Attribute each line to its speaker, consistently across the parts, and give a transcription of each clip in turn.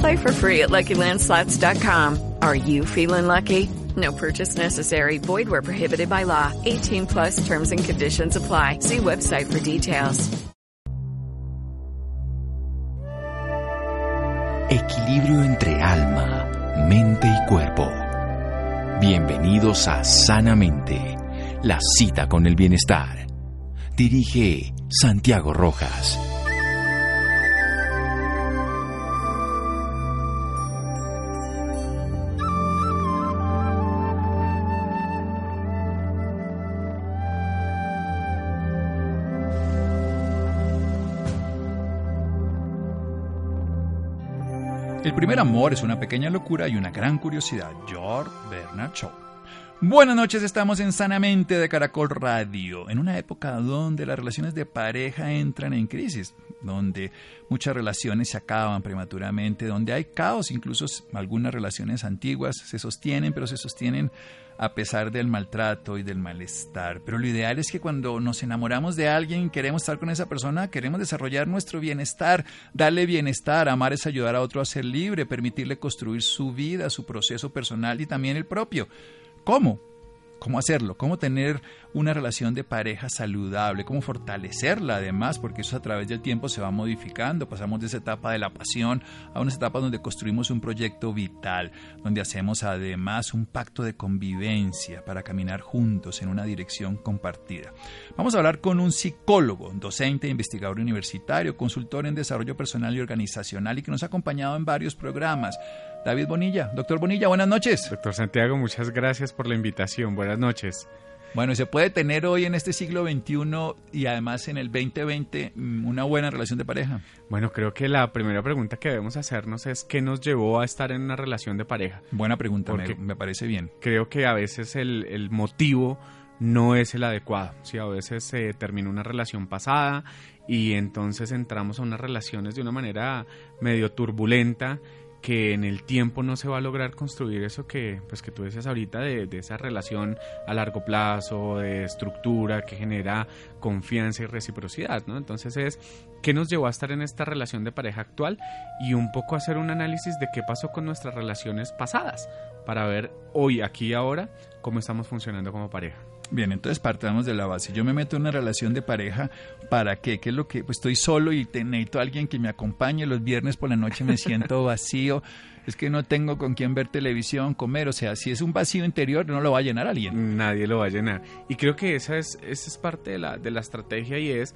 Speaker 1: Play for free at LuckyLandSlots.com. Are you feeling lucky? No purchase necessary. Void where prohibited by law. 18 plus terms and conditions apply. See website for details.
Speaker 2: Equilibrio entre alma, mente y cuerpo. Bienvenidos a Sanamente, la cita con el bienestar. Dirige Santiago Rojas.
Speaker 3: El primer amor es una pequeña locura y una gran curiosidad. George Bernard Shaw. Buenas noches, estamos en Sanamente de Caracol Radio, en una época donde las relaciones de pareja entran en crisis, donde muchas relaciones se acaban prematuramente, donde hay caos, incluso algunas relaciones antiguas se sostienen, pero se sostienen a pesar del maltrato y del malestar. Pero lo ideal es que cuando nos enamoramos de alguien, queremos estar con esa persona, queremos desarrollar nuestro bienestar, darle bienestar, amar es ayudar a otro a ser libre, permitirle construir su vida, su proceso personal y también el propio. ¿Cómo? ¿Cómo hacerlo? ¿Cómo tener una relación de pareja saludable? ¿Cómo fortalecerla además? Porque eso a través del tiempo se va modificando. Pasamos de esa etapa de la pasión a unas etapas donde construimos un proyecto vital, donde hacemos además un pacto de convivencia para caminar juntos en una dirección compartida. Vamos a hablar con un psicólogo, docente, investigador universitario, consultor en desarrollo personal y organizacional y que nos ha acompañado en varios programas. David Bonilla. Doctor Bonilla, buenas noches.
Speaker 4: Doctor Santiago, muchas gracias por la invitación. Buenas noches.
Speaker 3: Bueno, ¿se puede tener hoy en este siglo XXI y además en el 2020 mm, una buena relación de pareja?
Speaker 4: Bueno, creo que la primera pregunta que debemos hacernos es ¿qué nos llevó a estar en una relación de pareja?
Speaker 3: Buena pregunta, me, me, parece bien.
Speaker 4: Creo que a veces el, el motivo no es el adecuado. Si a veces se termina una relación pasada y entonces entramos a unas relaciones de una manera medio turbulenta que en el tiempo no se va a lograr construir eso que, pues que tú decías ahorita de, de, esa relación a largo plazo, de estructura que genera confianza y reciprocidad, ¿no? Entonces es qué nos llevó a estar en esta relación de pareja actual y un poco hacer un análisis de qué pasó con nuestras relaciones pasadas para ver hoy, aquí y ahora, cómo estamos funcionando como pareja.
Speaker 3: Bien, entonces partamos de la base. Yo me meto en una relación de pareja, ¿para qué? ¿Qué es lo que? Pues estoy solo y te, necesito a alguien que me acompañe. Los viernes por la noche me siento vacío. Es que no tengo con quién ver televisión, comer. O sea, si es un vacío interior, no lo va a llenar alguien.
Speaker 4: Nadie lo va a llenar. Y creo que esa es, esa es parte de la, de la estrategia y es,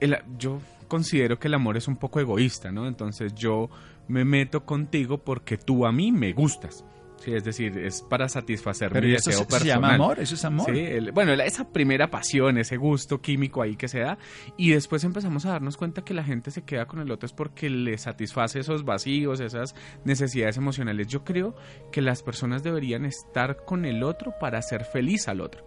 Speaker 4: el, yo considero que el amor es un poco egoísta, ¿no? Entonces yo me meto contigo porque tú a mí me gustas. Sí, es decir, es para satisfacer
Speaker 3: Pero
Speaker 4: mi
Speaker 3: eso
Speaker 4: deseo
Speaker 3: se,
Speaker 4: personal.
Speaker 3: se llama amor, eso es amor.
Speaker 4: Sí, el, bueno, la, esa primera pasión, ese gusto químico ahí que se da, y después empezamos a darnos cuenta que la gente se queda con el otro es porque le satisface esos vacíos, esas necesidades emocionales. Yo creo que las personas deberían estar con el otro para hacer feliz al otro.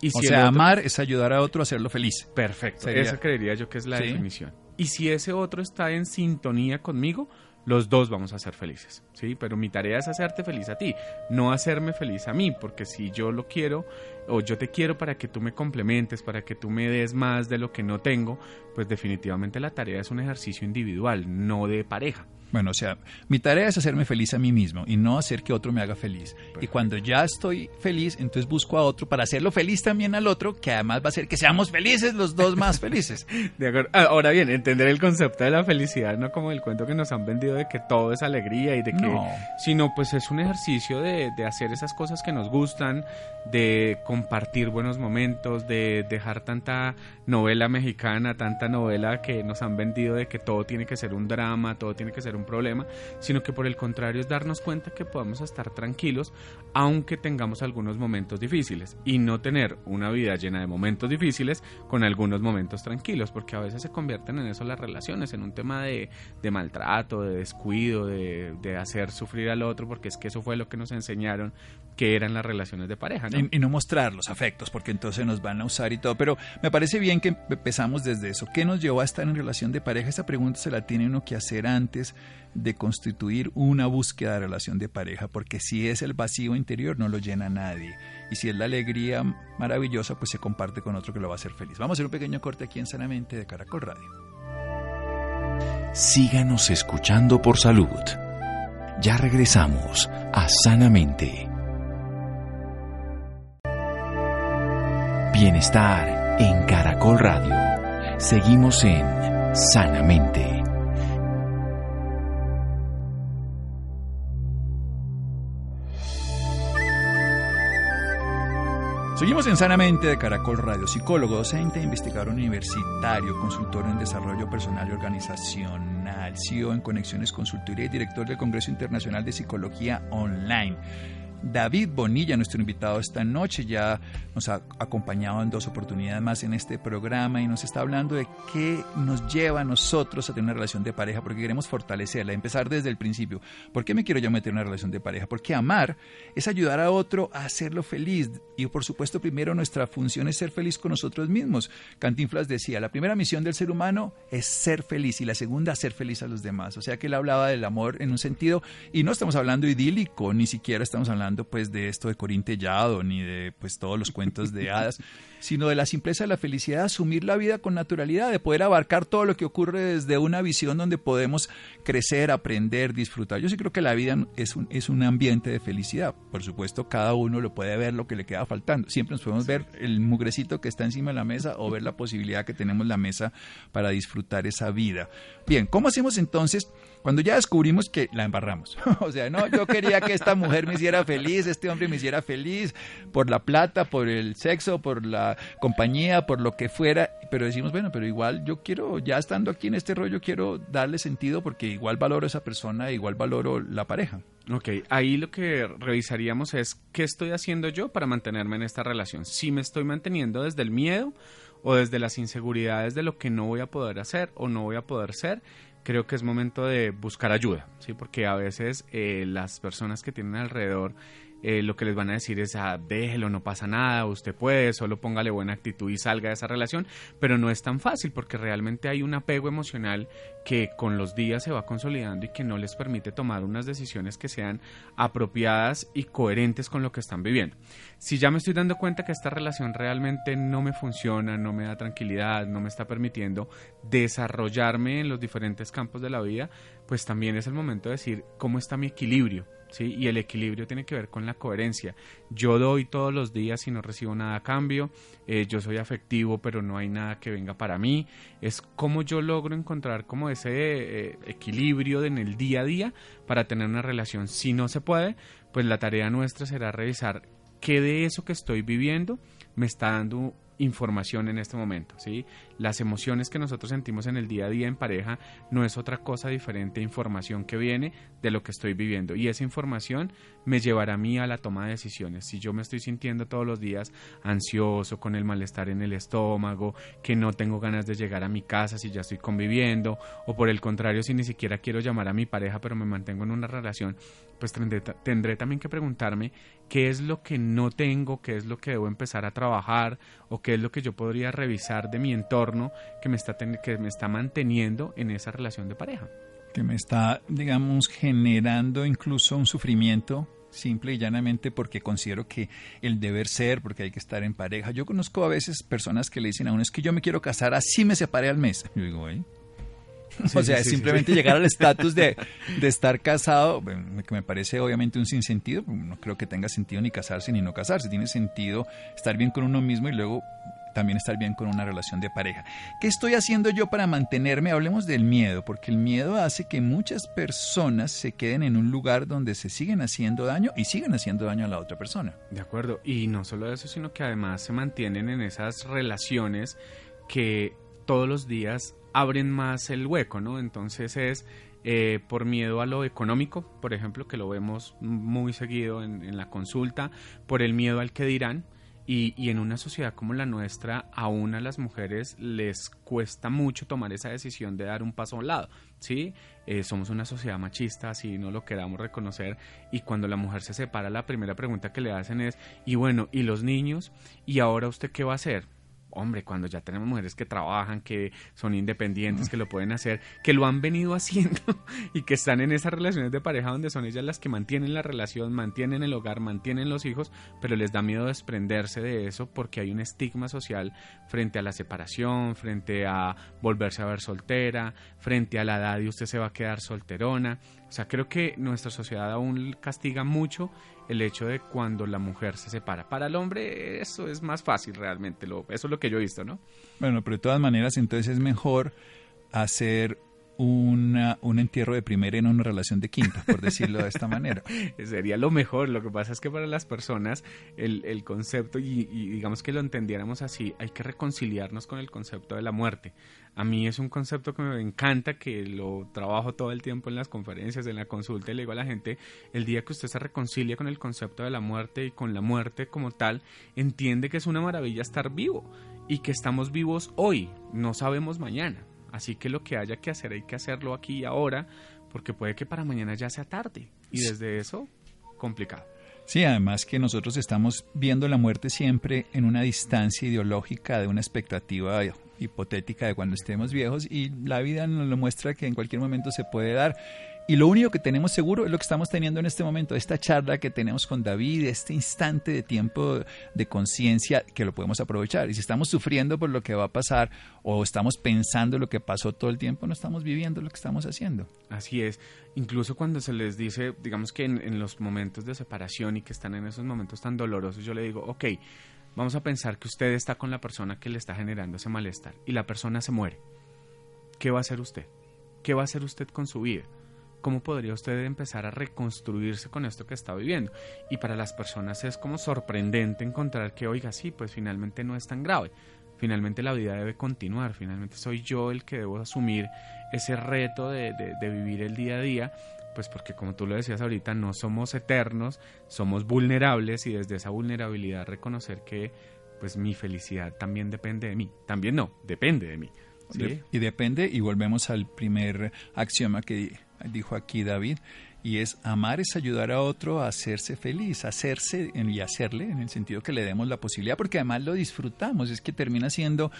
Speaker 3: Y si o sea, otro... amar es ayudar a otro a hacerlo feliz.
Speaker 4: Perfecto, Sería... esa creería yo que es la ¿Sí? definición. Y si ese otro está en sintonía conmigo, los dos vamos a ser felices, ¿sí? Pero mi tarea es hacerte feliz a ti, no hacerme feliz a mí, porque si yo lo quiero o yo te quiero para que tú me complementes, para que tú me des más de lo que no tengo, pues definitivamente la tarea es un ejercicio individual, no de pareja.
Speaker 3: Bueno, o sea, mi tarea es hacerme feliz a mí mismo y no hacer que otro me haga feliz. Y cuando ya estoy feliz, entonces busco a otro para hacerlo feliz también al otro, que además va a hacer que seamos felices los dos más felices.
Speaker 4: De acuerdo. Ah, Ahora bien, entender el concepto de la felicidad, no como el cuento que nos han vendido de que todo es alegría y de que,
Speaker 3: No.
Speaker 4: sino pues es un ejercicio de, de hacer esas cosas que nos gustan, de compartir buenos momentos, de dejar tanta novela mexicana, tanta novela que nos han vendido de que todo tiene que ser un drama, todo tiene que ser un problema, sino que por el contrario es darnos cuenta que podemos estar tranquilos aunque tengamos algunos momentos difíciles y no tener una vida llena de momentos difíciles con algunos momentos tranquilos, porque a veces se convierten en eso las relaciones, en un tema de, maltrato, de descuido, de, de hacer sufrir al otro, porque es que eso fue lo que nos enseñaron que eran las relaciones de pareja. ¿no?
Speaker 3: Y, y no mostrar los afectos, porque entonces nos van a usar y todo. Pero me parece bien que empezamos desde eso. ¿Qué nos llevó a estar en relación de pareja? Esa pregunta se la tiene uno que hacer antes de constituir una búsqueda de relación de pareja, porque si es el vacío interior no lo llena nadie. Y si es la alegría maravillosa, pues se comparte con otro que lo va a hacer feliz. Vamos a hacer un pequeño corte aquí en Sanamente de Caracol Radio.
Speaker 2: Síganos escuchando por salud. Ya regresamos a Sanamente. Bienestar en Caracol Radio. Seguimos en Sanamente.
Speaker 3: Seguimos en Sanamente de Caracol Radio, psicólogo, docente, investigador universitario, consultor en desarrollo personal y organizacional, CEO en Conexiones Consultoría y director del Congreso Internacional de Psicología Online. David Bonilla, nuestro invitado esta noche, ya nos ha acompañado en dos oportunidades más en este programa y nos está hablando de qué nos lleva a nosotros a tener una relación de pareja, porque queremos fortalecerla, empezar desde el principio. ¿Por qué me quiero yo meter en una relación de pareja? Porque amar es ayudar a otro a hacerlo feliz. Y por supuesto, primero nuestra función es ser feliz con nosotros mismos. Cantinflas decía, la primera misión del ser humano es ser feliz y la segunda, ser feliz a los demás. O sea que él hablaba del amor en un sentido, y no estamos hablando idílico, ni siquiera estamos hablando pues de esto de Corintellado, ni de pues todos los cuentos de hadas, sino de la simpleza de la felicidad, asumir la vida con naturalidad, de poder abarcar todo lo que ocurre desde una visión donde podemos crecer, aprender, disfrutar. Yo sí creo que la vida es un, es un ambiente de felicidad. Por supuesto, cada uno lo puede ver lo que le queda faltando. Siempre nos podemos ver el mugrecito que está encima de la mesa o ver la posibilidad que tenemos la mesa para disfrutar esa vida. Bien, ¿cómo hacemos entonces cuando ya descubrimos que la embarramos? o sea, no, yo quería que esta mujer me hiciera feliz, este hombre me hiciera feliz por la plata, por el sexo, por la compañía, por lo que fuera, pero decimos, bueno, pero igual yo quiero, ya estando aquí en este rollo, quiero darle sentido porque igual valoro a esa persona, igual valoro la pareja.
Speaker 4: Ok, ahí lo que revisaríamos es qué estoy haciendo yo para mantenerme en esta relación. Si me estoy manteniendo desde el miedo o desde las inseguridades de lo que no voy a poder hacer o no voy a poder ser, creo que es momento de buscar ayuda, ¿sí? Porque a veces eh, las personas que tienen alrededor eh, lo que les van a decir es, ah, déjelo, no pasa nada, usted puede, solo póngale buena actitud y salga de esa relación, pero no es tan fácil porque realmente hay un apego emocional que con los días se va consolidando y que no les permite tomar unas decisiones que sean apropiadas y coherentes con lo que están viviendo. Si ya me estoy dando cuenta que esta relación realmente no me funciona, no me da tranquilidad, no me está permitiendo desarrollarme en los diferentes campos de la vida, pues también es el momento de decir cómo está mi equilibrio. ¿Sí? Y el equilibrio tiene que ver con la coherencia. Yo doy todos los días y no recibo nada a cambio. Eh, yo soy afectivo, pero no hay nada que venga para mí. Es como yo logro encontrar como ese eh, equilibrio en el día a día para tener una relación. Si no se puede, pues la tarea nuestra será revisar qué de eso que estoy viviendo me está dando información en este momento, ¿sí? Las emociones que nosotros sentimos en el día a día en pareja no es otra cosa diferente información que viene de lo que estoy viviendo y esa información me llevará a mí a la toma de decisiones. Si yo me estoy sintiendo todos los días ansioso, con el malestar en el estómago, que no tengo ganas de llegar a mi casa si ya estoy conviviendo o por el contrario si ni siquiera quiero llamar a mi pareja pero me mantengo en una relación, pues tendré, tendré también que preguntarme qué es lo que no tengo, qué es lo que debo empezar a trabajar o qué es lo que yo podría revisar de mi entorno que me está, que me está manteniendo en esa relación de pareja.
Speaker 3: Que me está, digamos, generando incluso un sufrimiento simple y llanamente porque considero que el deber ser, porque hay que estar en pareja. Yo conozco a veces personas que le dicen a uno, es que yo me quiero casar, así me separé al mes. Yo digo, ¿eh? o sea, simplemente llegar al estatus de, de, estar casado, que me parece obviamente un sinsentido, no creo que tenga sentido ni casarse ni no casarse, tiene sentido estar bien con uno mismo y luego también estar bien con una relación de pareja. ¿Qué estoy haciendo yo para mantenerme? Hablemos del miedo, porque el miedo hace que muchas personas se queden en un lugar donde se siguen haciendo daño y siguen haciendo daño a la otra persona.
Speaker 4: De acuerdo, y no solo eso, sino que además se mantienen en esas relaciones que todos los días abren más el hueco, ¿no? Entonces es eh, por miedo a lo económico, por ejemplo, que lo vemos muy seguido en, en la consulta, por el miedo al que dirán, y, en una sociedad como la nuestra, aún a las mujeres les cuesta mucho tomar esa decisión de dar un paso a un lado. ¿sí? Eh, somos una sociedad machista, así no lo queramos reconocer. Y cuando la mujer se separa, la primera pregunta que le hacen es, y bueno, ¿y los niños? ¿Y ahora usted qué va a hacer? Hombre, cuando ya tenemos mujeres que trabajan, que son independientes, que lo pueden hacer, que lo han venido haciendo y que están en esas relaciones de pareja donde son ellas las que mantienen la relación, mantienen el hogar, mantienen los hijos, pero les da miedo desprenderse de eso porque hay un estigma social frente a la separación, frente a volverse a ver soltera, frente a la edad y usted se va a quedar solterona. O sea, creo que nuestra sociedad aún castiga mucho el hecho de cuando la mujer se separa. Para el hombre eso es más fácil realmente, lo, eso es lo que yo he visto, ¿no?
Speaker 3: Bueno, pero de todas maneras entonces es mejor hacer una, un entierro de primera en una relación de quinta, por decirlo de esta manera.
Speaker 4: Sería lo mejor. Lo que pasa es que para las personas el, el concepto, y, digamos que lo entendiéramos así, hay que reconciliarnos con el concepto de la muerte. A mí es un concepto que me encanta, que lo trabajo todo el tiempo en las conferencias, en la consulta, y le digo a la gente, el día que usted se reconcilia con el concepto de la muerte y con la muerte como tal, entiende que es una maravilla estar vivo y que estamos vivos hoy, no sabemos mañana. Así que lo que haya que hacer hay que hacerlo aquí y ahora, porque puede que para mañana ya sea tarde. Y desde eso, complicado.
Speaker 3: Sí, además que nosotros estamos viendo la muerte siempre en una distancia ideológica de una expectativa hipotética de cuando estemos viejos y la vida nos lo muestra que en cualquier momento se puede dar. Y lo único que tenemos seguro es lo que estamos teniendo en este momento, esta charla que tenemos con David, este instante de tiempo de conciencia que lo podemos aprovechar. Y si estamos sufriendo por lo que va a pasar o estamos pensando lo que pasó todo el tiempo, no estamos viviendo lo que estamos haciendo.
Speaker 4: Así es. Incluso cuando se les dice, digamos que en, en los momentos de separación y que están en esos momentos tan dolorosos, yo le digo, ok, vamos a pensar que usted está con la persona que le está generando ese malestar y la persona se muere. ¿Qué va a hacer usted? ¿Qué va a hacer usted con su vida? ¿Cómo podría usted empezar a reconstruirse con esto que está viviendo? Y para las personas es como sorprendente encontrar que, oiga, sí, pues finalmente no es tan grave. Finalmente la vida debe continuar, finalmente soy yo el que debo asumir ese reto de, de vivir el día a día, pues porque como tú lo decías ahorita, no somos eternos, somos vulnerables y desde esa vulnerabilidad reconocer que pues mi felicidad también depende de mí. También no, depende de mí.
Speaker 3: Y depende, y volvemos al primer axioma que dijo aquí David, y es amar es ayudar a otro a hacerse feliz, hacerse y hacerle en el sentido que le demos la posibilidad, porque además lo disfrutamos, es que termina siendo,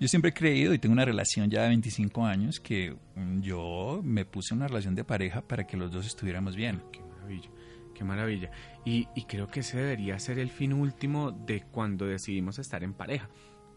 Speaker 3: yo siempre he creído y tengo una relación ya de 25 años que mm, yo me puse una relación de pareja para que los dos estuviéramos bien.
Speaker 4: Qué maravilla. Qué maravilla. Y, y creo que ese debería ser el fin último de cuando decidimos estar en pareja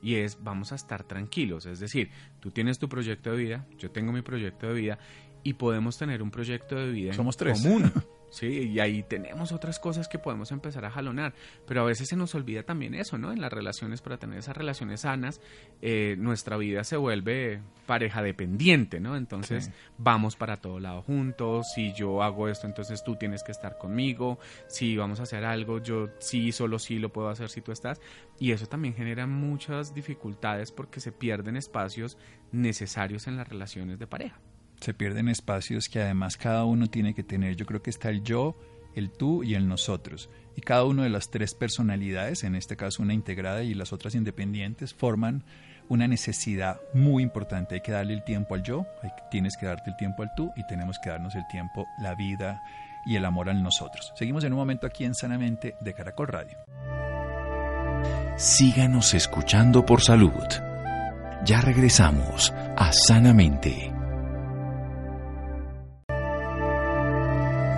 Speaker 4: y es vamos a estar tranquilos, es decir, tú tienes tu proyecto de vida, yo tengo mi proyecto de vida y podemos tener un proyecto de vida
Speaker 3: Somos tres.
Speaker 4: común. Sí, y ahí tenemos otras cosas que podemos empezar a jalonar, pero a veces se nos olvida también eso, ¿no? En las relaciones, para tener esas relaciones sanas, eh, nuestra vida se vuelve pareja dependiente, ¿no? Entonces vamos para todo lado juntos, si yo hago esto, entonces tú tienes que estar conmigo, si vamos a hacer algo, yo sí, solo sí lo puedo hacer si tú estás, y eso también genera muchas dificultades porque se pierden espacios necesarios en las relaciones de pareja
Speaker 3: se pierden espacios que además cada uno tiene que tener. Yo creo que está el yo, el tú y el nosotros. Y cada una de las tres personalidades, en este caso una integrada y las otras independientes, forman una necesidad muy importante. Hay que darle el tiempo al yo, tienes que darte el tiempo al tú y tenemos que darnos el tiempo, la vida y el amor al nosotros. Seguimos en un momento aquí en Sanamente de Caracol Radio.
Speaker 2: Síganos escuchando por salud. Ya regresamos a Sanamente.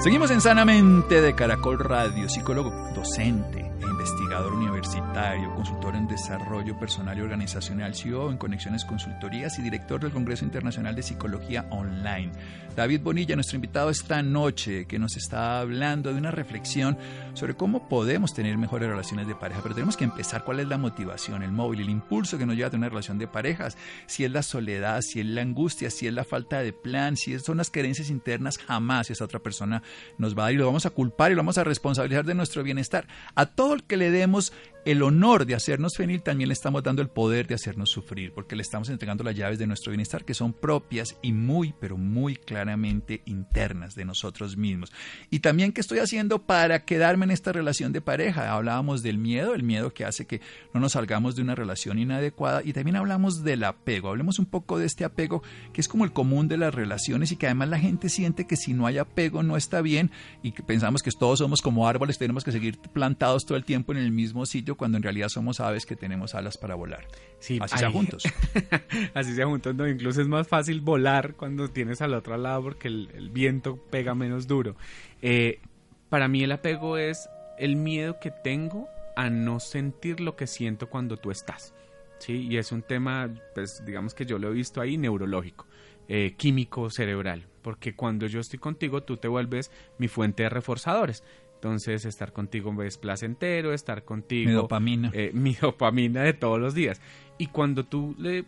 Speaker 3: Seguimos en Sanamente de Caracol Radio, psicólogo docente e investigador universitario, consultor en desarrollo personal y organizacional, CEO en Conexiones Consultorías y director del Congreso Internacional de Psicología Online. David Bonilla, nuestro invitado esta noche, que nos está hablando de una reflexión sobre cómo podemos tener mejores relaciones de pareja, pero tenemos que empezar cuál es la motivación, el móvil, el impulso que nos lleva a tener una relación de parejas, si es la soledad, si es la angustia, si es la falta de plan, si son las creencias internas, jamás esa otra persona nos va a dar y lo vamos a culpar y lo vamos a responsabilizar de nuestro bienestar. A todo el que le demos el honor de hacernos feliz, también le estamos dando el poder de hacernos sufrir, porque le estamos entregando las llaves de nuestro bienestar que son propias y muy, pero muy claramente internas de nosotros mismos. Y también qué estoy haciendo para quedarme en esta relación de pareja. Hablábamos del miedo, el miedo que hace que no nos salgamos de una relación inadecuada y también hablamos del apego. Hablemos un poco de este apego que es como el común de las relaciones y que además la gente siente que si no hay apego no está bien y que pensamos que todos somos como árboles, tenemos que seguir plantados todo el tiempo en el mismo sitio cuando en realidad somos aves que tenemos alas para volar.
Speaker 4: Sí,
Speaker 3: así sea juntos.
Speaker 4: así sea juntos, no, incluso es más fácil volar cuando tienes al otro lado porque el, viento pega menos duro. Eh, para mí el apego es el miedo que tengo a no sentir lo que siento cuando tú estás. Sí, y es un tema, pues digamos que yo lo he visto ahí neurológico, eh, químico cerebral, porque cuando yo estoy contigo tú te vuelves mi fuente de reforzadores. Entonces, estar contigo es placentero, estar contigo.
Speaker 3: Mi dopamina.
Speaker 4: Eh, mi dopamina de todos los días. Y cuando tú le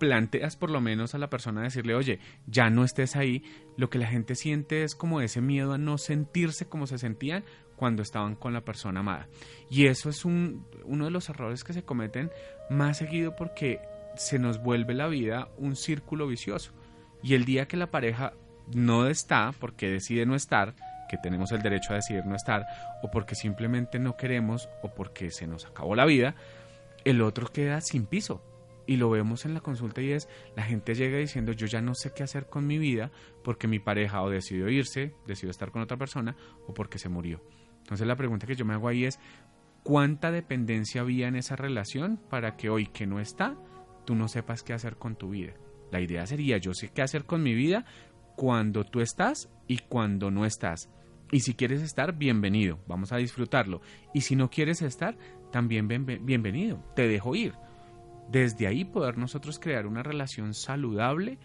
Speaker 4: planteas por lo menos a la persona decirle, oye, ya no estés ahí, lo que la gente siente es como ese miedo a no sentirse como se sentían cuando estaban con la persona amada. Y eso es un, uno de los errores que se cometen más seguido porque se nos vuelve la vida un círculo vicioso. Y el día que la pareja no está, porque decide no estar, que tenemos el derecho a decidir no estar, o porque simplemente no queremos, o porque se nos acabó la vida, el otro queda sin piso. Y lo vemos en la consulta y es, la gente llega diciendo, yo ya no sé qué hacer con mi vida porque mi pareja o decidió irse, decidió estar con otra persona, o porque se murió. Entonces la pregunta que yo me hago ahí es, ¿cuánta dependencia había en esa relación para que hoy que no está, tú no sepas qué hacer con tu vida? La idea sería, yo sé qué hacer con mi vida cuando tú estás y cuando no estás. Y si quieres estar, bienvenido, vamos a disfrutarlo. Y si no quieres estar, también bienvenido, te dejo ir. Desde ahí poder nosotros crear una relación saludable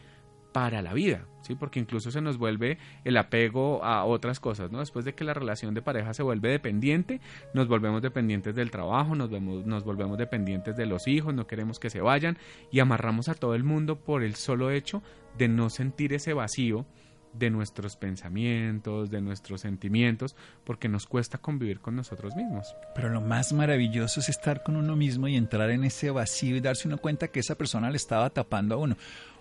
Speaker 4: para la vida, ¿sí? Porque incluso se nos vuelve el apego a otras cosas, ¿no? Después de que la relación de pareja se vuelve dependiente, nos volvemos dependientes del trabajo, nos, nos volvemos dependientes de los hijos, no queremos que se vayan y amarramos a todo el mundo por el solo hecho de no sentir ese vacío de nuestros pensamientos, de nuestros sentimientos, porque nos cuesta convivir con nosotros mismos.
Speaker 3: Pero lo más maravilloso es estar con uno mismo y entrar en ese vacío y darse uno cuenta que esa persona le estaba tapando a uno.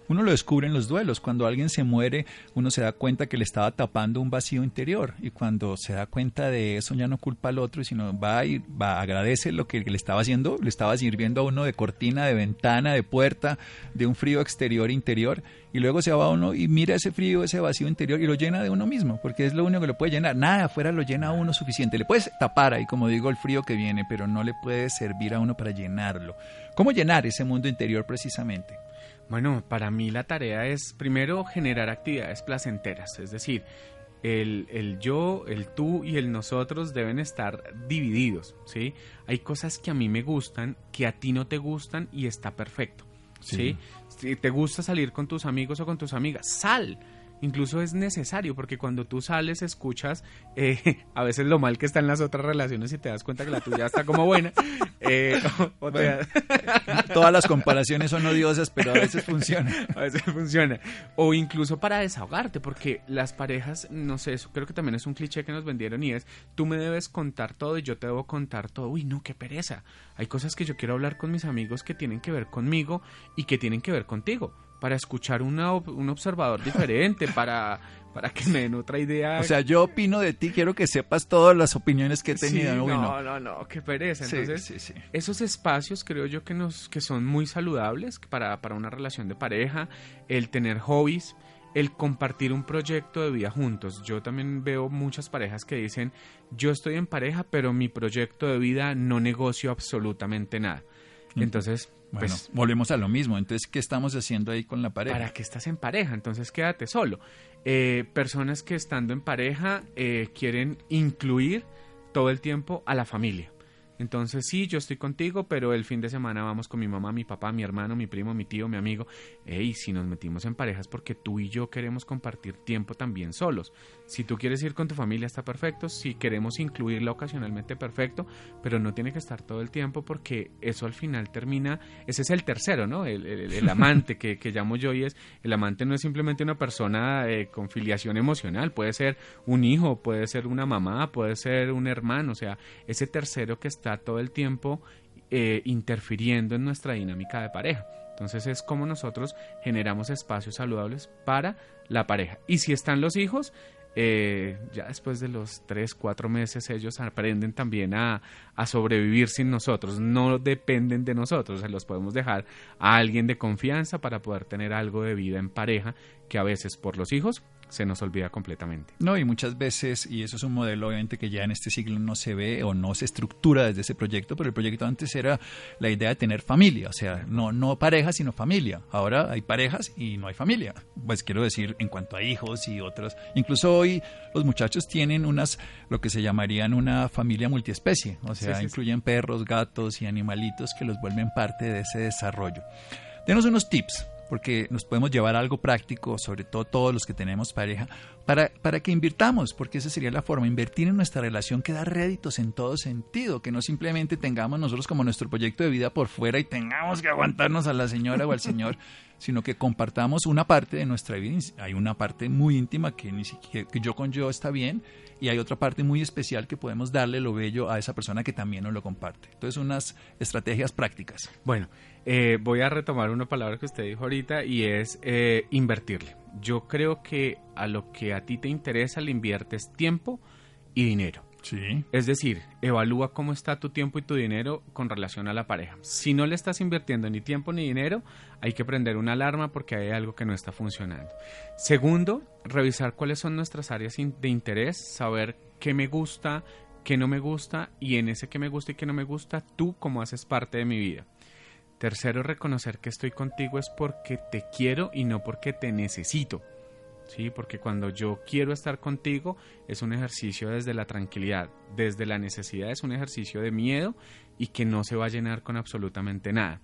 Speaker 3: Uno lo descubre en los duelos. Cuando alguien se muere, uno se da cuenta que le estaba tapando un vacío interior. Y cuando se da cuenta de eso, ya no culpa al otro, sino va y va, agradece lo que le estaba haciendo. Le estaba sirviendo a uno de cortina, de ventana, de puerta, de un frío exterior interior. Y luego se va uno y mira ese frío, ese vacío interior y lo llena de uno mismo, porque es lo único que lo puede llenar. Nada afuera lo llena a uno suficiente. Le puedes tapar ahí, como digo, el frío que viene, pero no le puede servir a uno para llenarlo. ¿Cómo llenar ese mundo interior precisamente?
Speaker 4: Bueno, para mí la tarea es primero generar actividades placenteras, es decir, el, yo, el tú y el nosotros deben estar divididos, ¿sí? Hay cosas que a mí me gustan, que a ti no te gustan y está perfecto, ¿sí? Si te gusta salir con tus amigos o con tus amigas, sal, incluso es necesario porque cuando tú sales escuchas eh, a veces lo mal que está en las otras relaciones y te das cuenta que la tuya está como buena. Eh,
Speaker 3: todas las comparaciones son odiosas, pero a veces funciona.
Speaker 4: A veces funciona. O incluso para desahogarte, porque las parejas, no sé, eso creo que también es un cliché que nos vendieron y es, tú me debes contar todo y yo te debo contar todo. Uy, no, qué pereza. Hay cosas que yo quiero hablar con mis amigos que tienen que ver conmigo y que tienen que ver contigo para escuchar una, un observador diferente, para, para que me den otra idea.
Speaker 3: O sea, yo opino de ti, quiero que sepas todas las opiniones que he tenido.
Speaker 4: no, no, no, qué pereza. Entonces, esos espacios creo yo que, nos, que son muy saludables para, para una relación de pareja, el tener hobbies, el compartir un proyecto de vida juntos. Yo también veo muchas parejas que dicen, yo estoy en pareja, pero mi proyecto de vida no negocio absolutamente nada. Entonces,
Speaker 3: Bueno,
Speaker 4: Pues-
Speaker 3: volvemos a lo mismo. Entonces, ¿qué estamos haciendo ahí con la pareja?
Speaker 4: ¿Para qué estás en pareja? Entonces quédate solo. Eh, personas que estando en pareja eh, quieren incluir todo el tiempo a la familia. Entonces sí, yo estoy contigo, pero el fin de semana vamos con mi mamá, mi papá, mi hermano, mi primo, mi tío, mi amigo. Ey, si nos metimos en parejas porque tú y yo queremos compartir tiempo también solos. Si tú quieres ir con tu familia está perfecto, si queremos incluirla ocasionalmente perfecto, pero no tiene que estar todo el tiempo porque eso al final termina, ese es el tercero, ¿no? El, el- el amante que, que llamo yo y es, el amante no es simplemente una persona eh, con filiación emocional, puede ser un hijo, puede ser una mamá, puede ser un hermano, o sea, ese tercero que está todo el tiempo eh, interfiriendo en nuestra dinámica de pareja. Entonces es como nosotros generamos espacios saludables para la pareja. Y si están los hijos, eh, ya después de los tres, cuatro meses ellos aprenden también a, a sobrevivir sin nosotros. No dependen de nosotros, se los podemos dejar a alguien de confianza para poder tener algo de vida en pareja que a veces por los hijos se nos olvida completamente.
Speaker 3: No, y muchas veces, y eso es un modelo obviamente que ya en este siglo no se ve o no se estructura desde ese proyecto, pero el proyecto antes era la idea de tener familia, o sea, no, no pareja, sino familia. Ahora hay parejas y no hay familia. Pues quiero decir, en cuanto a hijos y otros, incluso hoy los muchachos tienen unas, lo que se llamarían una familia multiespecie, o sea,
Speaker 4: Sí, sí, sí.
Speaker 3: incluyen perros, gatos y animalitos que los vuelven parte de ese desarrollo. Denos unos tips, porque nos podemos llevar a algo práctico, sobre todo todos los que tenemos pareja, para, para que invirtamos, porque esa sería la forma, invertir en nuestra relación que da réditos en todo sentido, que no simplemente tengamos nosotros como nuestro proyecto de vida por fuera y tengamos que aguantarnos a la señora o al señor, sino que compartamos una parte de nuestra vida. Hay una parte muy íntima que ni siquiera que yo con yo está bien y hay otra parte muy especial que podemos darle lo bello a esa persona que también nos lo comparte. Entonces, unas estrategias prácticas.
Speaker 4: Bueno, eh, voy a retomar una palabra que usted dijo ahorita y es eh, invertirle. Yo creo que a lo que a ti te interesa le inviertes tiempo y dinero.
Speaker 3: Sí.
Speaker 4: Es decir, evalúa cómo está tu tiempo y tu dinero con relación a la pareja. Si no le estás invirtiendo ni tiempo ni dinero, hay que prender una alarma porque hay algo que no está funcionando. Segundo, revisar cuáles son nuestras áreas de interés, saber qué me gusta, qué no me gusta y en ese que me gusta y que no me gusta, tú cómo haces parte de mi vida. Tercero, reconocer que estoy contigo es porque te quiero y no porque te necesito. Sí, porque cuando yo quiero estar contigo es un ejercicio desde la tranquilidad, desde la necesidad es un ejercicio de miedo y que no se va a llenar con absolutamente nada.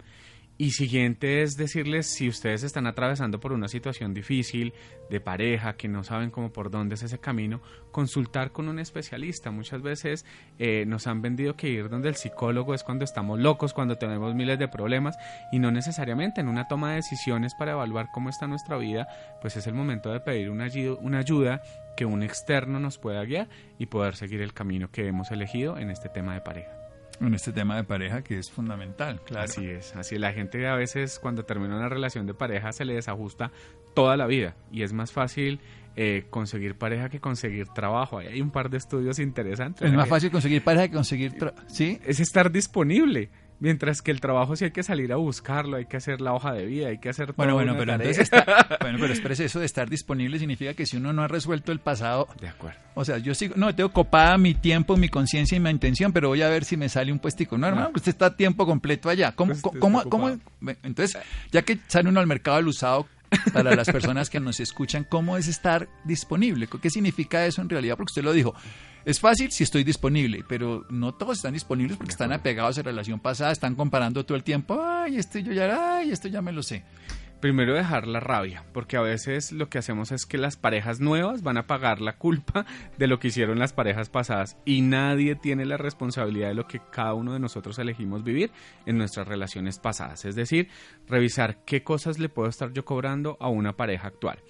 Speaker 4: Y siguiente es decirles si ustedes están atravesando por una situación difícil de pareja, que no saben cómo por dónde es ese camino, consultar con un especialista. Muchas veces eh, nos han vendido que ir donde el psicólogo es cuando estamos locos, cuando tenemos miles de problemas y no necesariamente en una toma de decisiones para evaluar cómo está nuestra vida, pues es el momento de pedir una, ayu- una ayuda que un externo nos pueda guiar y poder seguir el camino que hemos elegido en este tema de pareja.
Speaker 3: En este tema de pareja que es fundamental, claro.
Speaker 4: Así es, así es. La gente a veces cuando termina una relación de pareja se le desajusta toda la vida y es más fácil eh, conseguir pareja que conseguir trabajo. Ahí hay un par de estudios interesantes.
Speaker 3: Es más
Speaker 4: Que
Speaker 3: fácil conseguir pareja que conseguir... tra- ¿Sí?
Speaker 4: Es estar disponible. Mientras que el trabajo sí hay que salir a buscarlo, hay que hacer la hoja de vida, hay que hacer
Speaker 3: Bueno,
Speaker 4: toda
Speaker 3: bueno,
Speaker 4: una
Speaker 3: pero
Speaker 4: tarea.
Speaker 3: entonces está, bueno, pero espérese, eso de estar disponible significa que si uno no ha resuelto el pasado,
Speaker 4: De acuerdo.
Speaker 3: o sea, yo sigo, no, tengo copada mi tiempo, mi conciencia y mi intención, pero voy a ver si me sale un puestico. No, hermano, usted está a tiempo completo allá. ¿Cómo,
Speaker 4: está
Speaker 3: cómo, cómo- Entonces, ya que sale uno al mercado del usado, para las personas que nos escuchan, ¿cómo es estar disponible? ¿Qué significa eso en realidad? Porque usted lo dijo. Es fácil si estoy disponible, pero no todos están disponibles porque están apegados a relación pasada, están comparando todo el tiempo, ay, esto yo ya, ay, esto ya me lo sé.
Speaker 4: Primero dejar la rabia, porque a veces lo que hacemos es que las parejas nuevas van a pagar la culpa de lo que hicieron las parejas pasadas y nadie tiene la responsabilidad de lo que cada uno de nosotros elegimos vivir en nuestras relaciones pasadas. Es decir, revisar qué cosas le puedo estar yo cobrando a una pareja actual.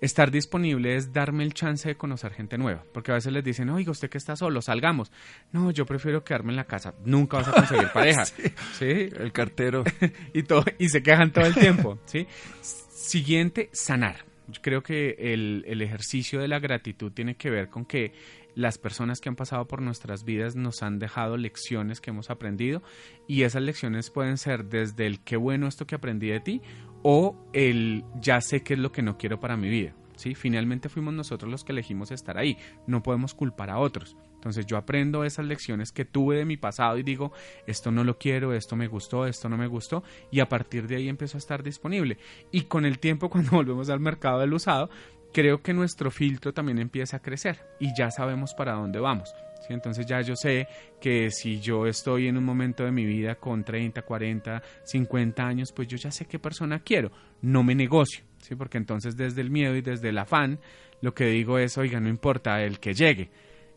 Speaker 4: Estar disponible es darme el chance de conocer gente nueva, porque a veces les dicen, oiga, usted que está solo, salgamos. No, yo prefiero quedarme en la casa. Nunca vas a conseguir pareja. ¿Sí?
Speaker 3: El cartero.
Speaker 4: y todo y se quejan todo el tiempo, ¿sí? Siguiente, sanar. Yo creo que el, el ejercicio de la gratitud tiene que ver con que las personas que han pasado por nuestras vidas nos han dejado lecciones que hemos aprendido y esas lecciones pueden ser desde el qué bueno esto que aprendí de ti o el ya sé qué es lo que no quiero para mi vida. ¿sí? Finalmente fuimos nosotros los que elegimos estar ahí, no podemos culpar a otros. Entonces yo aprendo esas lecciones que tuve de mi pasado y digo, esto no lo quiero, esto me gustó, esto no me gustó, y a partir de ahí empiezo a estar disponible. Y con el tiempo, cuando volvemos al mercado del usado, creo que nuestro filtro también empieza a crecer y ya sabemos para dónde vamos. ¿sí? Entonces ya yo sé que si yo estoy en un momento de mi vida con 30, 40, 50 años, pues yo ya sé qué persona quiero, no me negocio, ¿sí? porque entonces desde el miedo y desde el afán, lo que digo es, oiga, no importa el que llegue,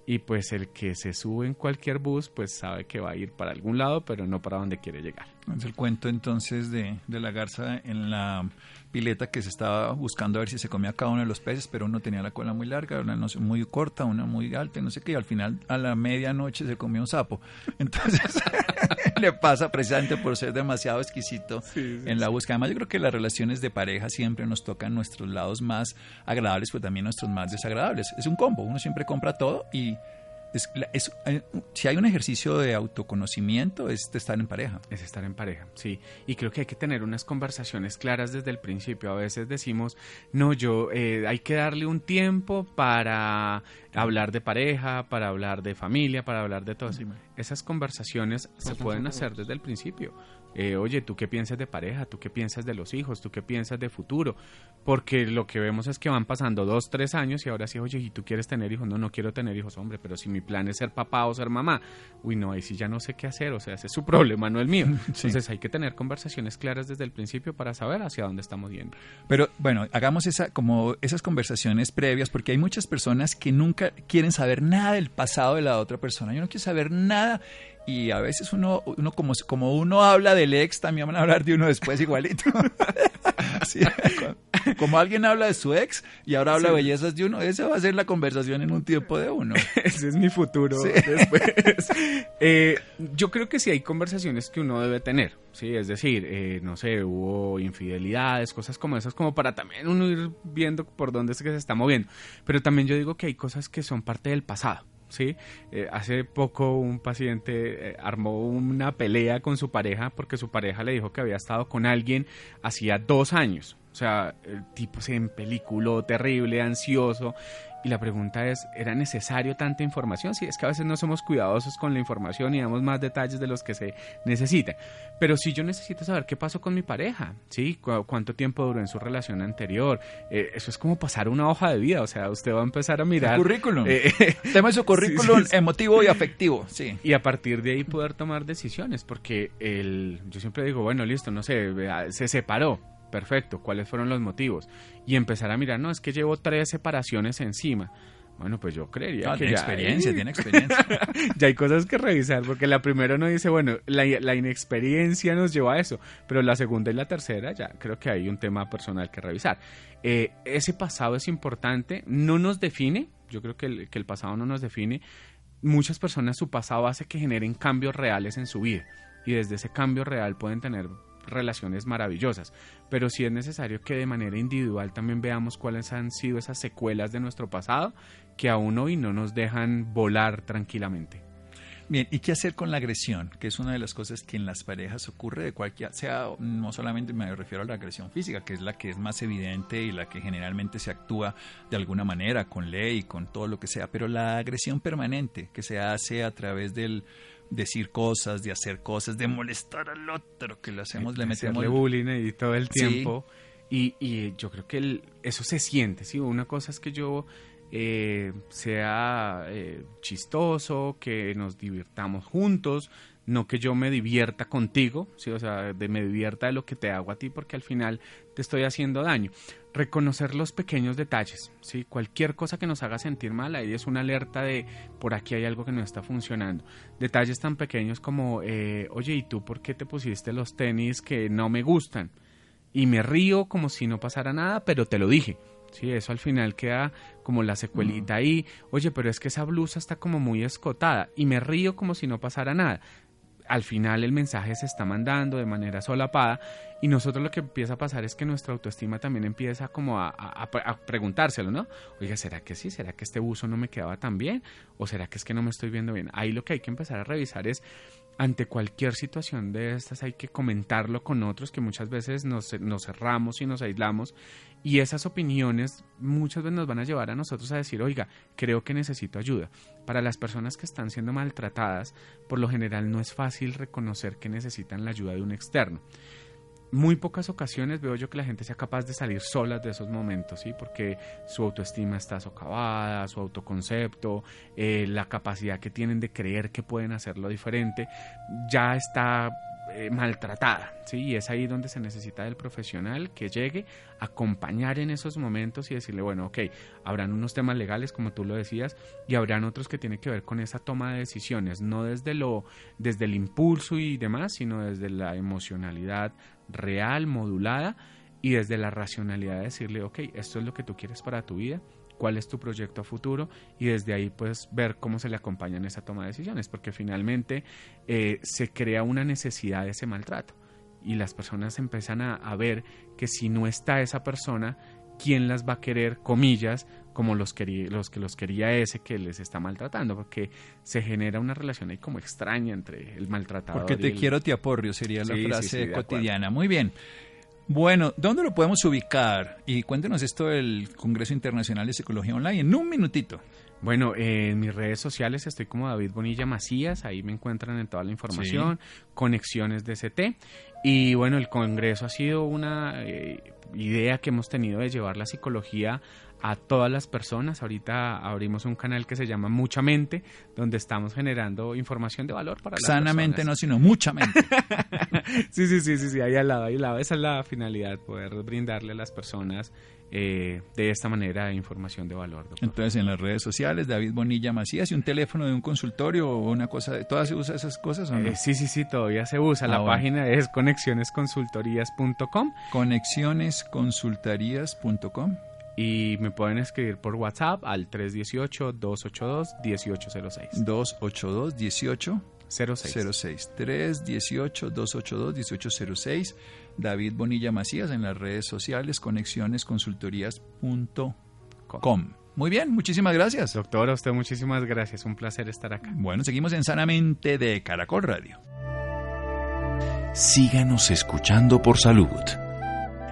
Speaker 4: y pues el que se sube en cualquier bus pues sabe que va a ir para algún lado pero no para donde quiere llegar.
Speaker 3: Es el cuento entonces de, de, la garza en la pileta que se estaba buscando a ver si se comía cada uno de los peces, pero uno tenía la cola muy larga, una no sé, muy corta, una muy alta, no sé qué, y al final a la medianoche se comió un sapo. Entonces le pasa precisamente por ser demasiado exquisito sí, sí, en la búsqueda. Además yo creo que las relaciones de pareja siempre nos tocan nuestros lados más agradables, pero también nuestros más desagradables. Es un combo, uno siempre compra todo y es, es, si hay un ejercicio de autoconocimiento es estar en pareja.
Speaker 4: Es estar en pareja, sí. Y creo que hay que tener unas conversaciones claras desde el principio. A veces decimos, no, yo, eh, hay que darle un tiempo para hablar de pareja, para hablar de familia, para hablar de todo. Sí, Esas conversaciones se pueden hacer desde el principio. Eh, oye, ¿tú qué piensas de pareja? ¿Tú qué piensas de los hijos? ¿Tú qué piensas de futuro? Porque lo que vemos es que van pasando dos, tres años y ahora sí, oye, ¿y tú quieres tener hijos? No, no quiero tener hijos, hombre, pero si mi plan es ser papá o ser mamá, uy, no, ahí sí ya no sé qué hacer, o sea, ese es su problema, no el mío. Sí. Entonces hay que tener conversaciones claras desde el principio para saber hacia dónde estamos yendo.
Speaker 3: Pero bueno, hagamos esa, como esas conversaciones previas, porque hay muchas personas que nunca quieren saber nada del pasado de la otra persona. Yo no quiero saber nada y a veces uno, uno como, como uno habla del ex, también van a hablar de uno después igualito. sí, como alguien habla de su ex y ahora habla sí. de bellezas de uno, esa va a ser la conversación en un tiempo de uno.
Speaker 4: Ese es mi futuro sí. después. eh, yo creo que sí hay conversaciones que uno debe tener, sí, es decir, eh, no sé, hubo infidelidades, cosas como esas, como para también uno ir viendo por dónde es que se está moviendo. Pero también yo digo que hay cosas que son parte del pasado. ¿Sí? Eh, hace poco un paciente eh, armó una pelea con su pareja porque su pareja le dijo que había estado con alguien hacía dos años. O sea, el tipo se empeliculó terrible, ansioso. Y la pregunta es, ¿era necesario tanta información? Sí, es que a veces no somos cuidadosos con la información y damos más detalles de los que se necesitan. Pero si yo necesito saber qué pasó con mi pareja, ¿sí? ¿Cu cuánto tiempo duró en su relación anterior. Eh, eso es como pasar una hoja de vida, o sea, usted va a empezar a mirar...
Speaker 3: El currículum. Eh, Tema de su currículum sí, sí, emotivo y afectivo, sí.
Speaker 4: Y a partir de ahí poder tomar decisiones, porque el, yo siempre digo, bueno, listo, no sé, se separó, perfecto, cuáles fueron los motivos y empezar a mirar, no, es que llevo tres separaciones encima. Bueno, pues yo creería
Speaker 3: no,
Speaker 4: que
Speaker 3: tiene
Speaker 4: ya
Speaker 3: experiencia, hay, tiene experiencia.
Speaker 4: ya hay cosas que revisar, porque la primera no dice, bueno, la, la, inexperiencia nos lleva a eso, pero la segunda y la tercera ya creo que hay un tema personal que revisar. Eh, ese pasado es importante, no nos define, yo creo que el, que el pasado no nos define. Muchas personas su pasado hace que generen cambios reales en su vida y desde ese cambio real pueden tener relaciones maravillosas, pero sí es necesario que de manera individual también veamos cuáles han sido esas secuelas de nuestro pasado que aún hoy no nos dejan volar tranquilamente.
Speaker 3: Bien, ¿y qué hacer con la agresión? Que es una de las cosas que en las parejas ocurre de cualquier, sea, no solamente me refiero a la agresión física, que es la que es más evidente y la que generalmente se actúa de alguna manera, con ley, con todo lo que sea, pero la agresión permanente que se hace a través del decir cosas, de hacer cosas, de molestar al otro, que lo hacemos, le metemos...
Speaker 4: bullying y todo el tiempo. Sí. Y, y, yo creo que el, eso se siente, ¿sí? Una cosa es que yo eh, sea eh, chistoso, que nos divirtamos juntos, no que yo me divierta contigo, ¿sí? o sea, de me divierta de lo que te hago a ti, porque al final te estoy haciendo daño. Reconocer los pequeños detalles, ¿sí? cualquier cosa que nos haga sentir mal, ahí es una alerta de por aquí hay algo que no está funcionando. Detalles tan pequeños como, eh, oye, ¿y tú por qué te pusiste los tenis que no me gustan? Y me río como si no pasara nada, pero te lo dije. Sí, eso al final queda como la secuelita ahí. Oye, pero es que esa blusa está como muy escotada y me río como si no pasara nada. Al final el mensaje se está mandando de manera solapada y nosotros lo que empieza a pasar es que nuestra autoestima también empieza como a, a, a preguntárselo, ¿no? Oiga, ¿será que sí? ¿Será que este buzo no me quedaba tan bien? ¿O será que es que no me estoy viendo bien? Ahí lo que hay que empezar a revisar es ante cualquier situación de estas hay que comentarlo con otros que muchas veces nos, nos, cerramos y nos aislamos y esas opiniones muchas veces nos van a llevar a nosotros a decir, oiga, creo que necesito ayuda. Para las personas que están siendo maltratadas, por lo general no es fácil reconocer que necesitan la ayuda de un externo muy pocas ocasiones veo yo que la gente sea capaz de salir sola de esos momentos, ¿sí? Porque su autoestima está socavada, su autoconcepto, eh, la capacidad que tienen de creer que pueden hacerlo diferente, ya está eh, maltratada, ¿sí? Y es ahí donde se necesita del profesional que llegue a acompañar en esos momentos y decirle, bueno, ok, habrán unos temas legales, como tú lo decías, y habrán otros que tienen que ver con esa toma de decisiones, no desde lo, desde el impulso y demás, sino desde la emocionalidad real, modulada, y desde la racionalidad de decirle, ok, esto es lo que tú quieres para tu vida, cuál es tu proyecto a futuro y desde ahí puedes ver cómo se le acompaña en esa toma de decisiones, porque finalmente eh, se crea una necesidad de ese maltrato y las personas empiezan a, ver que si no está esa persona, ¿quién las va a querer, comillas, como los, los que los quería ese que les está maltratando? Porque se genera una relación ahí como extraña entre el maltratador
Speaker 3: Porque te quiero, te aporrio, sería la frase cotidiana. Muy bien. Bueno, ¿dónde lo podemos ubicar? Y cuéntenos esto del Congreso Internacional de Psicología Online en un minutito.
Speaker 4: Bueno, en mis redes sociales estoy como David Bonilla Macías, ahí me encuentran en toda la información, conexiones de CT. Y bueno, el Congreso ha sido una eh, idea que hemos tenido de llevar la psicología a todas las personas. Ahorita abrimos un canal que se llama Mucha Mente, donde estamos generando información de valor para las
Speaker 3: Sanamente no, sino mucha mente.
Speaker 4: sí, sí, sí, sí, sí, ahí al lado, ahí al lado. Esa es la finalidad, poder brindarle a las personas eh, de esta manera información de valor.
Speaker 3: Entonces, en las redes sociales, David Bonilla Macías, y un teléfono de un consultorio o una cosa, de, ¿todas se usa esas cosas o no?
Speaker 4: Eh, sí, sí, sí, todavía se usa. la ah, página es conexionesconsultorías.com.
Speaker 3: Conexionesconsultorías.com
Speaker 4: y me pueden escribir por WhatsApp al 318-282-1806.
Speaker 3: 282-1806. 318-282-1806. David Bonilla Macías en las redes sociales, conexionesconsultorías.com. Muy bien, muchísimas gracias.
Speaker 4: Doctor, a usted muchísimas gracias. Un placer estar acá.
Speaker 3: Bueno, seguimos en Sanamente de Caracol Radio.
Speaker 2: Síganos escuchando por salud.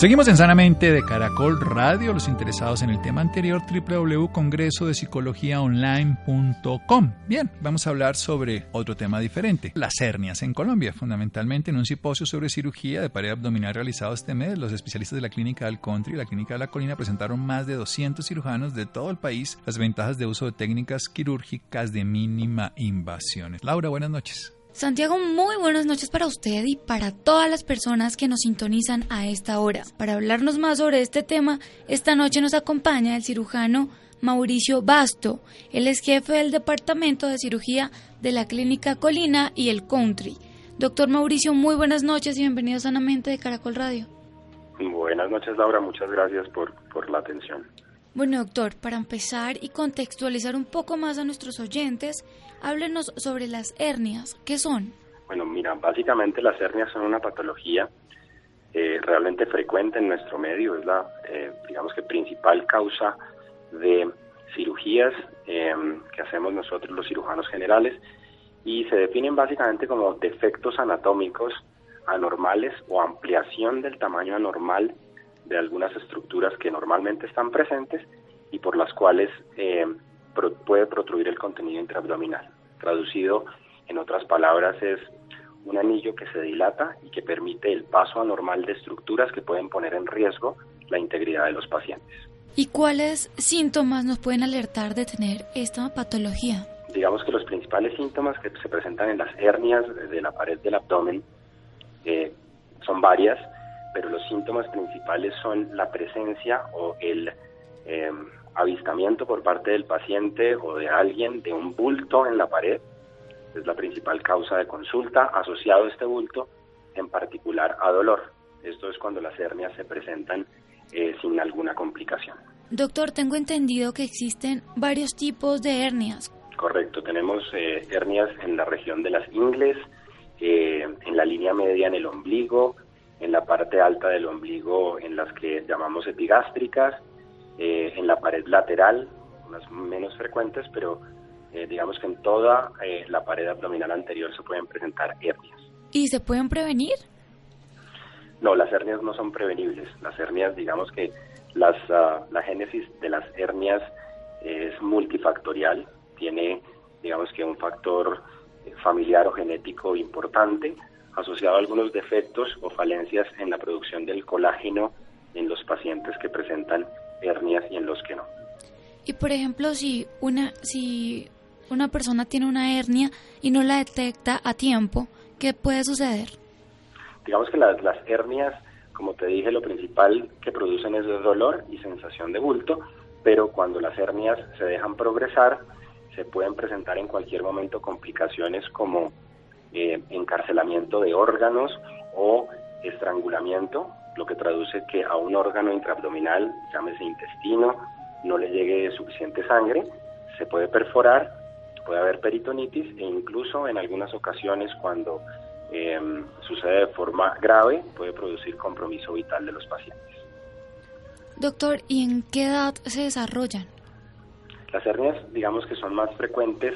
Speaker 3: Seguimos en Sanamente de Caracol Radio. Los interesados en el tema anterior, www.congresodepsicologiaonline.com. Bien, vamos a hablar sobre otro tema diferente, las hernias en Colombia. Fundamentalmente en un simposio sobre cirugía de pared abdominal realizado este mes, los especialistas de la Clínica del Country y la Clínica de la Colina presentaron más de 200 cirujanos de todo el país las ventajas de uso de técnicas quirúrgicas de mínima invasión. Laura, buenas noches.
Speaker 5: Santiago, muy buenas noches para usted y para todas las personas que nos sintonizan a esta hora. Para hablarnos más sobre este tema, esta noche nos acompaña el cirujano Mauricio Basto. Él es jefe del Departamento de Cirugía de la Clínica Colina y el Country. Doctor Mauricio, muy buenas noches y bienvenido sanamente de Caracol Radio.
Speaker 6: Buenas noches, Laura. Muchas gracias por, por la atención.
Speaker 5: Bueno, doctor, para empezar y contextualizar un poco más a nuestros oyentes, háblenos sobre las hernias. ¿Qué son?
Speaker 6: Bueno, mira, básicamente las hernias son una patología eh, realmente frecuente en nuestro medio. Es la, eh, digamos que, principal causa de cirugías em, que hacemos nosotros los cirujanos generales y se definen básicamente como defectos anatómicos anormales o ampliación del tamaño anormal de algunas estructuras que normalmente están presentes y por las cuales eh, puede protruir el contenido intraabdominal. Traducido en otras palabras es un anillo que se dilata y que permite el paso anormal de estructuras que pueden poner en riesgo la integridad de los pacientes.
Speaker 5: ¿Y cuáles síntomas nos pueden alertar de tener esta patología?
Speaker 6: Digamos que los principales síntomas que se presentan en las hernias de la pared del abdomen eh, son varias pero los síntomas principales son la presencia o el em, avistamiento por parte del paciente o de alguien de un bulto en la pared, es la principal causa de consulta, asociado a este bulto en particular a dolor. Esto es cuando las hernias se presentan eh, sin alguna complicación.
Speaker 5: Doctor, tengo entendido que existen varios tipos de hernias.
Speaker 6: Correcto, tenemos eh, hernias en la región de las ingles, eh, en la línea media en el ombligo, en la parte alta del ombligo en las que llamamos epigástricas, en la pared lateral, unas menos frecuentes, pero digamos que en toda la pared abdominal anterior se pueden presentar hernias.
Speaker 5: ¿Y se pueden prevenir?
Speaker 6: No, las hernias no son prevenibles. Las hernias, digamos que las, ah, la génesis de las hernias es multifactorial, tiene, digamos que un factor familiar o genético importante asociado a algunos defectos o falencias en la producción del colágeno en los pacientes que presentan hernias y en los que no.
Speaker 5: Y por ejemplo, si una si una persona tiene una hernia y no la detecta a tiempo, ¿qué puede suceder?
Speaker 6: Digamos que las, las hernias, como te dije, lo principal que producen es dolor y sensación de bulto, pero cuando las hernias se dejan progresar, se pueden presentar en cualquier momento complicaciones como eh, encarcelamiento de órganos o estrangulamiento, lo que traduce que a un órgano intraabdominal, llámese intestino, no le llegue suficiente sangre, se puede perforar, puede haber peritonitis e incluso en algunas ocasiones cuando Em, sucede de forma grave, puede producir compromiso vital de los pacientes.
Speaker 5: Doctor, ¿y en qué edad se desarrollan?
Speaker 6: Las hernias, digamos que son más frecuentes,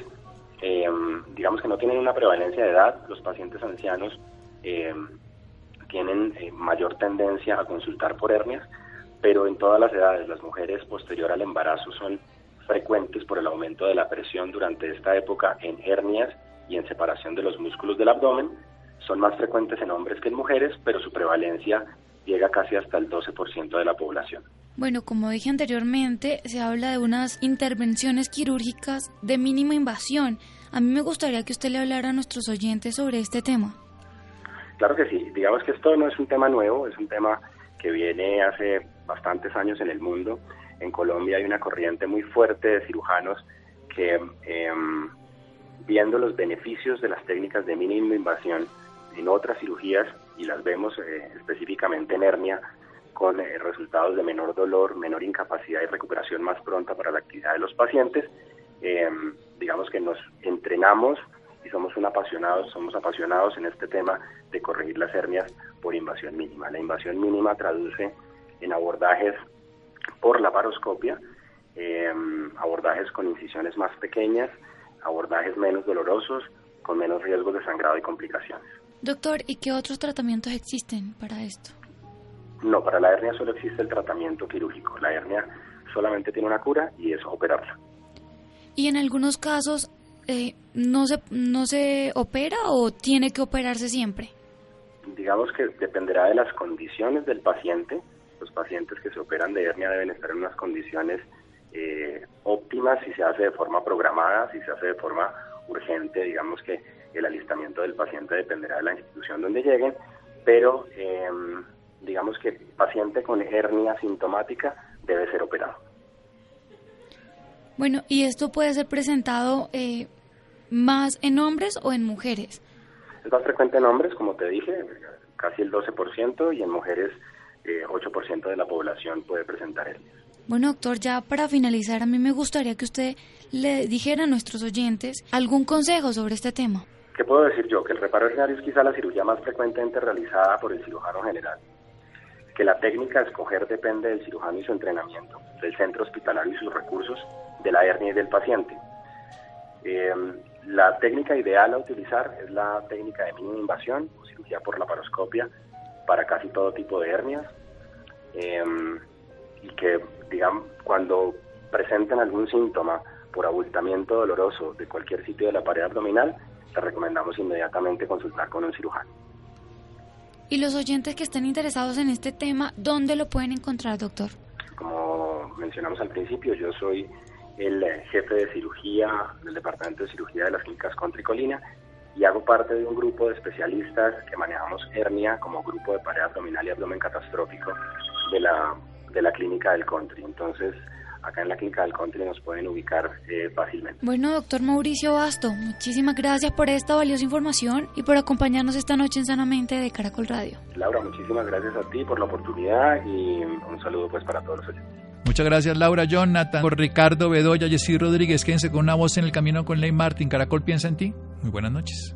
Speaker 6: em, digamos que no tienen una prevalencia de edad, los pacientes ancianos em, tienen eh, mayor tendencia a consultar por hernias, pero en todas las edades, las mujeres posterior al embarazo son frecuentes por el aumento de la presión durante esta época en hernias y en separación de los músculos del abdomen, son más frecuentes en hombres que en mujeres, pero su prevalencia llega casi hasta el 12% de la población.
Speaker 5: Bueno, como dije anteriormente, se habla de unas intervenciones quirúrgicas de mínima invasión. A mí me gustaría que usted le hablara a nuestros oyentes sobre este tema.
Speaker 6: Claro que sí. Digamos que esto no es un tema nuevo, es un tema que viene hace bastantes años en el mundo. En Colombia hay una corriente muy fuerte de cirujanos que, em, viendo los beneficios de las técnicas de mínima invasión, en otras cirugías y las vemos eh, específicamente en hernia con eh, resultados de menor dolor, menor incapacidad y recuperación más pronta para la actividad de los pacientes. Eh, digamos que nos entrenamos y somos un apasionados, somos apasionados en este tema de corregir las hernias por invasión mínima. La invasión mínima traduce en abordajes por la paroscopia, abordajes con incisiones más pequeñas, abordajes menos dolorosos, con menos riesgos de sangrado y complicaciones.
Speaker 5: Doctor, ¿y qué otros tratamientos existen para esto?
Speaker 6: No, para la hernia solo existe el tratamiento quirúrgico. La hernia solamente tiene una cura y es operarla.
Speaker 5: ¿Y en algunos casos eh, no, se, no se opera o tiene que operarse siempre?
Speaker 6: Digamos que dependerá de las condiciones del paciente. Los pacientes que se operan de hernia deben estar en unas condiciones eh, óptimas si se hace de forma programada, si se hace de forma urgente, digamos que el alistamiento del paciente dependerá de la institución donde lleguen, pero em, digamos que paciente con hernia sintomática debe ser operado.
Speaker 5: Bueno, ¿y esto puede ser presentado eh, más en hombres o en mujeres?
Speaker 6: Es más frecuente en hombres, como te dije, casi el 12%, y en mujeres eh, 8% de la población puede presentar hernias.
Speaker 5: Bueno, doctor, ya para finalizar, a mí me gustaría que usted le dijera a nuestros oyentes algún consejo sobre este tema.
Speaker 6: ¿Qué puedo decir yo? Que el reparo herniario es quizá la cirugía más frecuentemente realizada por el cirujano general. Que la técnica a escoger depende del cirujano y su entrenamiento, del centro hospitalario y sus recursos, de la hernia y del paciente. Em, la técnica ideal a utilizar es la técnica de mínima invasión o cirugía por laparoscopia para casi todo tipo de hernias. Em, y que, digamos, cuando presenten algún síntoma por abultamiento doloroso de cualquier sitio de la pared abdominal, te recomendamos inmediatamente consultar con un cirujano.
Speaker 5: Y los oyentes que estén interesados en este tema, ¿dónde lo pueden encontrar, doctor?
Speaker 6: Como mencionamos al principio, yo soy el eh, jefe de cirugía del Departamento de Cirugía de las Clínicas Contricolina y hago parte de un grupo de especialistas que manejamos hernia como grupo de pared abdominal y abdomen catastrófico de la, de la clínica del Country. Entonces, acá en la clínica del country nos pueden ubicar eh, fácilmente.
Speaker 5: Bueno, doctor Mauricio Basto, muchísimas gracias por esta valiosa información y por acompañarnos esta noche en Sanamente de Caracol Radio.
Speaker 6: Laura, muchísimas gracias a ti por la oportunidad y un saludo pues para todos los oyentes.
Speaker 3: Muchas gracias Laura, Jonathan, por Ricardo Bedoya, Jessy Rodríguez. Quédense con una voz en el camino con Ley Martin. Caracol piensa en ti. Muy buenas noches.